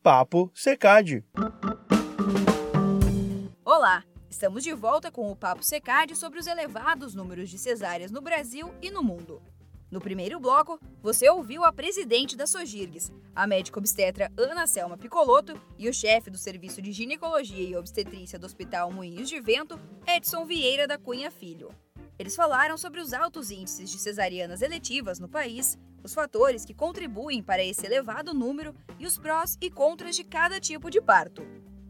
Papo Secad. Olá, estamos de volta com o Papo Secad sobre os elevados números de cesáreas no Brasil e no mundo. No primeiro bloco, você ouviu a presidente da Sogirgues, a médica obstetra Ana Selma Picoloto e o chefe do Serviço de Ginecologia e Obstetrícia do Hospital Moinhos de Vento, Edson Vieira da Cunha Filho. Eles falaram sobre os altos índices de cesarianas eletivas no país, os fatores que contribuem para esse elevado número e os prós e contras de cada tipo de parto.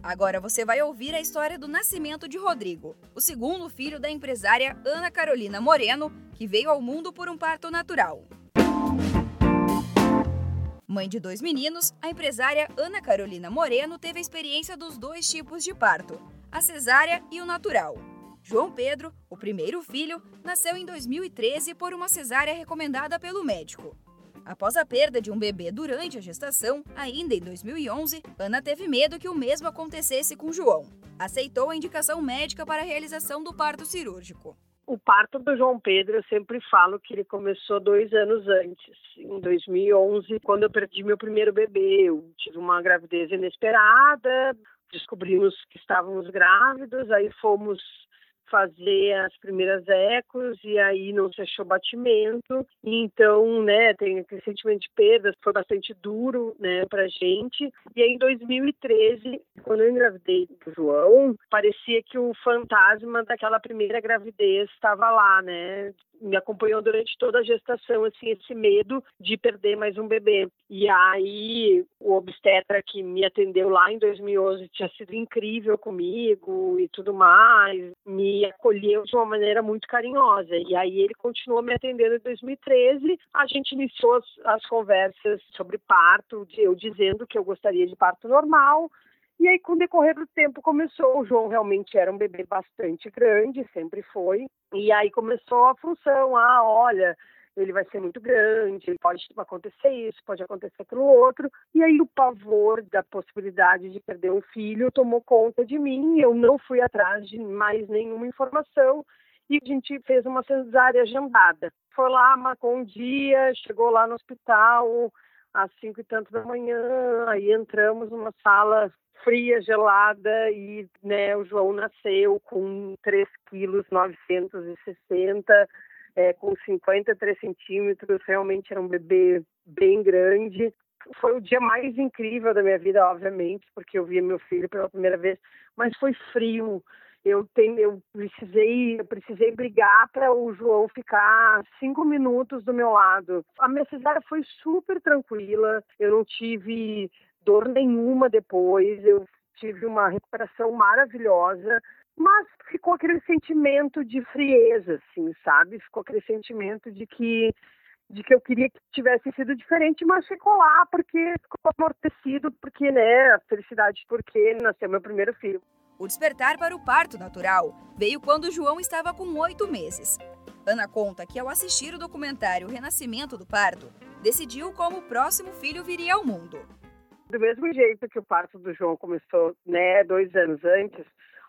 Agora você vai ouvir a história do nascimento de Rodrigo, o segundo filho da empresária Ana Carolina Moreno, que veio ao mundo por um parto natural. Mãe de dois meninos, a empresária Ana Carolina Moreno teve a experiência dos dois tipos de parto, a cesárea e o natural. João Pedro, o primeiro filho, nasceu em 2013 por uma cesárea recomendada pelo médico. Após a perda de um bebê durante a gestação, ainda em 2011, Ana teve medo que o mesmo acontecesse com João. Aceitou a indicação médica para a realização do parto cirúrgico. O parto do João Pedro, eu sempre falo que ele começou dois anos antes, em 2011, quando eu perdi meu primeiro bebê. Eu tive uma gravidez inesperada, descobrimos que estávamos grávidos, aí fomos fazer as primeiras ecos e aí não se achou batimento. Então, né, tem aquele sentimento de perda, foi bastante duro, né, pra gente. E aí em 2013, quando eu engravidei do João, parecia que o fantasma daquela primeira gravidez estava lá, né? me acompanhou durante toda a gestação, assim, esse medo de perder mais um bebê. E aí, o obstetra que me atendeu lá em 2011 tinha sido incrível comigo e tudo mais, me acolheu de uma maneira muito carinhosa. E aí, ele continuou me atendendo em 2013. A gente iniciou as, as conversas sobre parto, eu dizendo que eu gostaria de parto normal, e aí, com o decorrer do tempo, começou. O João realmente era um bebê bastante grande, sempre foi. E aí começou a função: ah, olha, ele vai ser muito grande, pode acontecer isso, pode acontecer aquilo outro. E aí o pavor da possibilidade de perder um filho tomou conta de mim. Eu não fui atrás de mais nenhuma informação e a gente fez uma cesárea agendada. Foi lá, marcou um dia, chegou lá no hospital às cinco e tanto da manhã, aí entramos numa sala fria, gelada e né, o João nasceu com 3 quilos 960, é, com 53 centímetros, realmente era um bebê bem grande. Foi o dia mais incrível da minha vida, obviamente, porque eu via meu filho pela primeira vez, mas foi frio. Eu, tenho, eu precisei, eu precisei brigar para o João ficar cinco minutos do meu lado. A minha cesárea foi super tranquila. Eu não tive dor nenhuma depois, eu tive uma recuperação maravilhosa, mas ficou aquele sentimento de frieza, assim, sabe? Ficou aquele sentimento de que de que eu queria que tivesse sido diferente, mas ficou lá porque ficou amortecido, porque, né, a felicidade porque nasceu meu primeiro filho. O despertar para o parto natural veio quando João estava com oito meses. Ana conta que ao assistir o documentário Renascimento do Parto, decidiu como o próximo filho viria ao mundo do mesmo jeito que o parto do João começou, né, dois anos antes,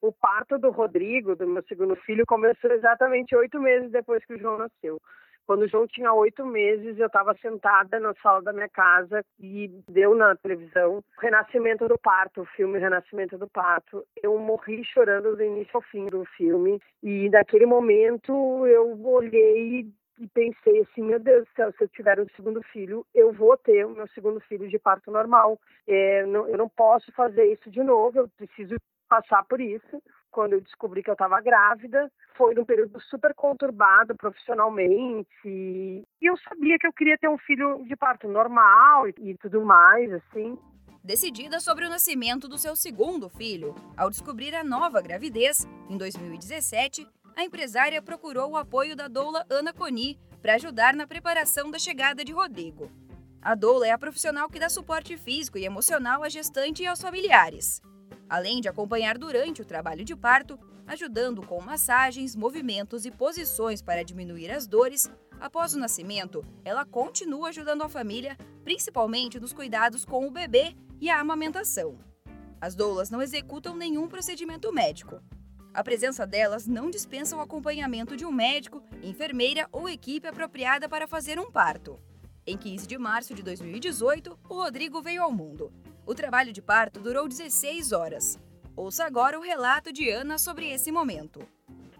o parto do Rodrigo, do meu segundo filho, começou exatamente oito meses depois que o João nasceu. Quando o João tinha oito meses, eu estava sentada na sala da minha casa e deu na televisão Renascimento do Parto, o filme Renascimento do Parto. Eu morri chorando do início ao fim do filme e naquele momento eu olhei e pensei assim, meu Deus do céu, se eu tiver um segundo filho, eu vou ter o meu segundo filho de parto normal. É, não, eu não posso fazer isso de novo, eu preciso passar por isso. Quando eu descobri que eu estava grávida, foi num período super conturbado profissionalmente. E eu sabia que eu queria ter um filho de parto normal e, e tudo mais, assim. Decidida sobre o nascimento do seu segundo filho, ao descobrir a nova gravidez, em 2017, a empresária procurou o apoio da doula Ana Coni para ajudar na preparação da chegada de Rodrigo. A doula é a profissional que dá suporte físico e emocional à gestante e aos familiares, além de acompanhar durante o trabalho de parto, ajudando com massagens, movimentos e posições para diminuir as dores. Após o nascimento, ela continua ajudando a família, principalmente nos cuidados com o bebê e a amamentação. As doulas não executam nenhum procedimento médico, a presença delas não dispensa o acompanhamento de um médico, enfermeira ou equipe apropriada para fazer um parto. Em 15 de março de 2018, o Rodrigo veio ao mundo. O trabalho de parto durou 16 horas. Ouça agora o relato de Ana sobre esse momento.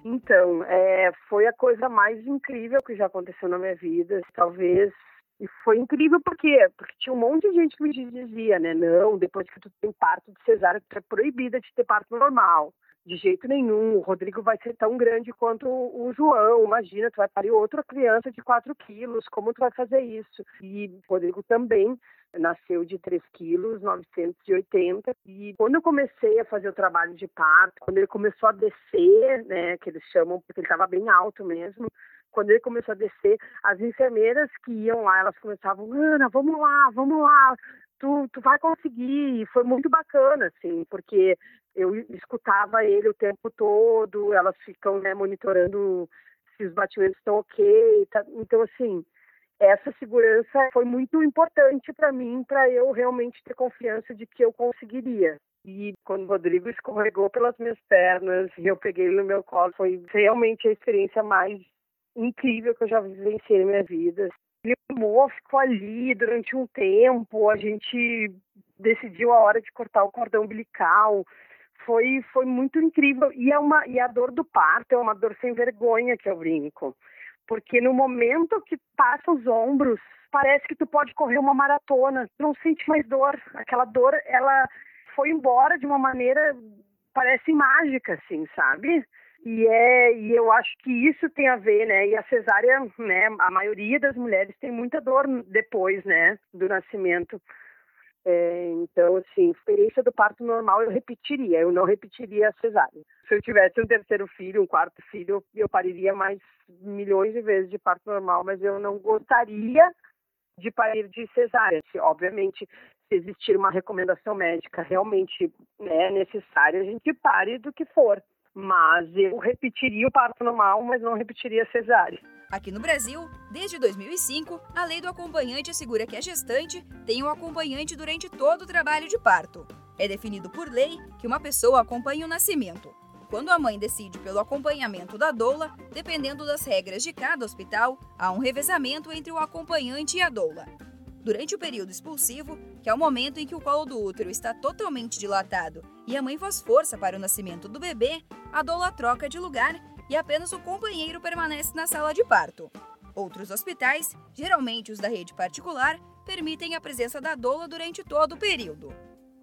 Então, é, foi a coisa mais incrível que já aconteceu na minha vida. Talvez e foi incrível porque, porque tinha um monte de gente que me dizia, né? Não, depois que tu tem parto de cesárea, tu é proibida de ter parto normal. De jeito nenhum. O Rodrigo vai ser tão grande quanto o João. Imagina, tu vai parir outra criança de 4 quilos. Como tu vai fazer isso? E o Rodrigo também nasceu de 3 quilos, 980. E quando eu comecei a fazer o trabalho de parto, quando ele começou a descer, né? Que eles chamam, porque ele estava bem alto mesmo quando ele começou a descer, as enfermeiras que iam lá, elas começavam, Ana, vamos lá, vamos lá, tu, tu vai conseguir. E foi muito bacana, assim, porque eu escutava ele o tempo todo, elas ficam né, monitorando se os batimentos estão ok. Tá, então, assim, essa segurança foi muito importante para mim, para eu realmente ter confiança de que eu conseguiria. E quando o Rodrigo escorregou pelas minhas pernas e eu peguei ele no meu colo, foi realmente a experiência mais incrível que eu já vivenciei na minha vida. Ele amou, ficou ali durante um tempo, a gente decidiu a hora de cortar o cordão umbilical. Foi, foi muito incrível. E, é uma, e a dor do parto é uma dor sem vergonha que eu brinco. Porque no momento que passa os ombros, parece que tu pode correr uma maratona. Não sente mais dor. Aquela dor, ela foi embora de uma maneira, parece mágica, assim, sabe? E, é, e eu acho que isso tem a ver, né? E a cesárea, né? A maioria das mulheres tem muita dor depois, né? Do nascimento. É, então, assim, experiência do parto normal eu repetiria, eu não repetiria a cesárea. Se eu tivesse um terceiro filho, um quarto filho, eu pariria mais milhões de vezes de parto normal, mas eu não gostaria de parir de cesárea. Se, obviamente, se existir uma recomendação médica realmente né, necessária, a gente pare do que for mas eu repetiria o parto normal, mas não repetiria a cesárea. Aqui no Brasil, desde 2005, a lei do acompanhante assegura que a gestante tem um acompanhante durante todo o trabalho de parto. É definido por lei que uma pessoa acompanhe o nascimento. Quando a mãe decide pelo acompanhamento da doula, dependendo das regras de cada hospital, há um revezamento entre o acompanhante e a doula. Durante o período expulsivo, que é o momento em que o colo do útero está totalmente dilatado e a mãe faz força para o nascimento do bebê, a doula troca de lugar e apenas o companheiro permanece na sala de parto. Outros hospitais, geralmente os da rede particular, permitem a presença da doula durante todo o período.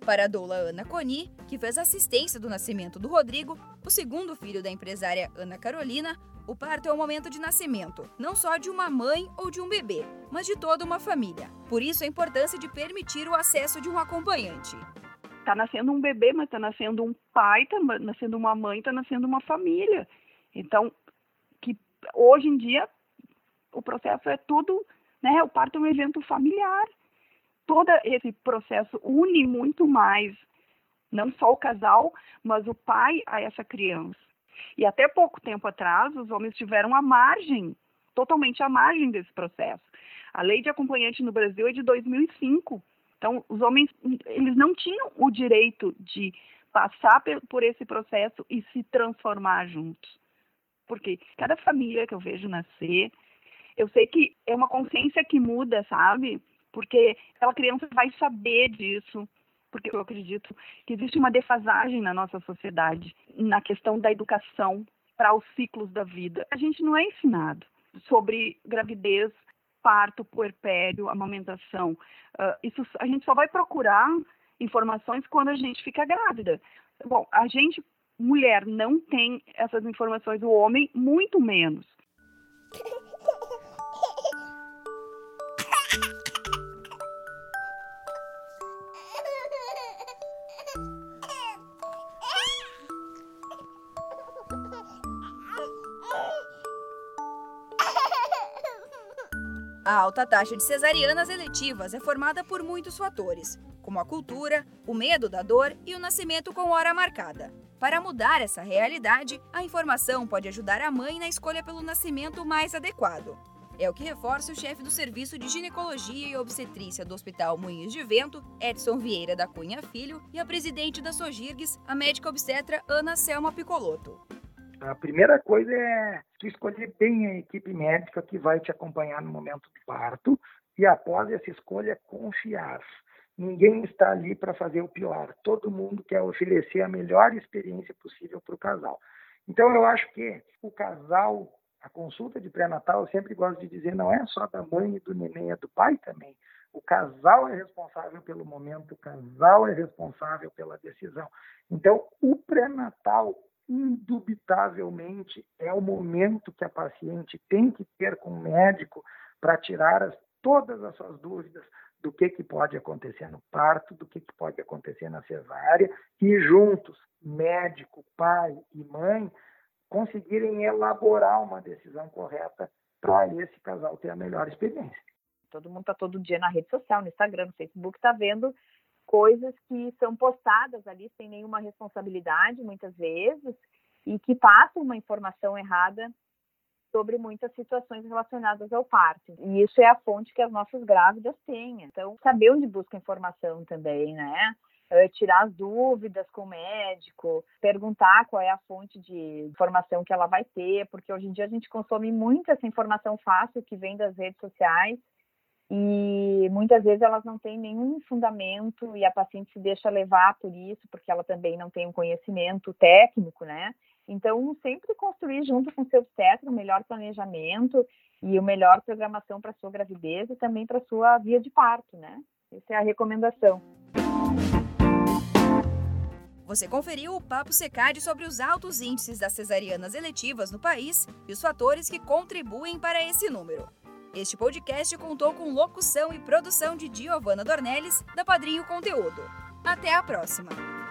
Para a doula Ana Coni, que fez assistência do nascimento do Rodrigo, o segundo filho da empresária Ana Carolina, o parto é o momento de nascimento, não só de uma mãe ou de um bebê, mas de toda uma família. Por isso, a importância de permitir o acesso de um acompanhante. Está nascendo um bebê, mas está nascendo um pai, está nascendo uma mãe, está nascendo uma família. Então, que hoje em dia o processo é tudo, né? O parto é um evento familiar. Todo esse processo une muito mais não só o casal, mas o pai a essa criança. E até pouco tempo atrás, os homens tiveram a margem, totalmente à margem desse processo. A lei de acompanhante no Brasil é de 2005. Então, os homens, eles não tinham o direito de passar por esse processo e se transformar juntos. Porque cada família que eu vejo nascer, eu sei que é uma consciência que muda, sabe? Porque aquela criança vai saber disso, porque eu acredito que existe uma defasagem na nossa sociedade na questão da educação para os ciclos da vida. A gente não é ensinado sobre gravidez, parto, puerpério, amamentação. Uh, isso a gente só vai procurar informações quando a gente fica grávida. Bom, a gente mulher não tem essas informações, o homem muito menos. A alta taxa de cesarianas eletivas é formada por muitos fatores, como a cultura, o medo da dor e o nascimento com hora marcada. Para mudar essa realidade, a informação pode ajudar a mãe na escolha pelo nascimento mais adequado. É o que reforça o chefe do Serviço de Ginecologia e Obstetrícia do Hospital Moinhos de Vento, Edson Vieira da Cunha Filho, e a presidente da Sogirgues, a médica obstetra Ana Selma Picoloto. A primeira coisa é tu escolher bem a equipe médica que vai te acompanhar no momento do parto e após essa escolha confiar. Ninguém está ali para fazer o pior. Todo mundo quer oferecer a melhor experiência possível para o casal. Então, eu acho que o casal, a consulta de pré-natal, eu sempre gosto de dizer, não é só da mãe e do neném, é do pai também. O casal é responsável pelo momento, o casal é responsável pela decisão. Então, o pré-natal, indubitavelmente, é o momento que a paciente tem que ter com o médico para tirar as, todas as suas dúvidas do que, que pode acontecer no parto, do que, que pode acontecer na cesárea, e juntos, médico, pai e mãe, conseguirem elaborar uma decisão correta para esse casal ter a melhor experiência. Todo mundo está todo dia na rede social, no Instagram, no Facebook, está vendo coisas que são postadas ali sem nenhuma responsabilidade, muitas vezes, e que passam uma informação errada sobre muitas situações relacionadas ao parto. E isso é a fonte que as nossas grávidas têm. Então, saber onde busca informação também, né? Eh, tirar as dúvidas com o médico, perguntar qual é a fonte de informação que ela vai ter, porque hoje em dia a gente consome muito essa informação fácil que vem das redes sociais e muitas vezes elas não têm nenhum fundamento e a paciente se deixa levar por isso, porque ela também não tem um conhecimento técnico, né? Então, sempre construir junto com seu obstetra o melhor planejamento e o melhor programação para sua gravidez e também para sua via de parto, né? Essa é a recomendação. Você conferiu o Papo Secade sobre os altos índices das cesarianas eletivas no país e os fatores que contribuem para esse número. Este podcast contou com locução e produção de Giovanna Dornelles, da Padrinho Conteúdo. Até a próxima!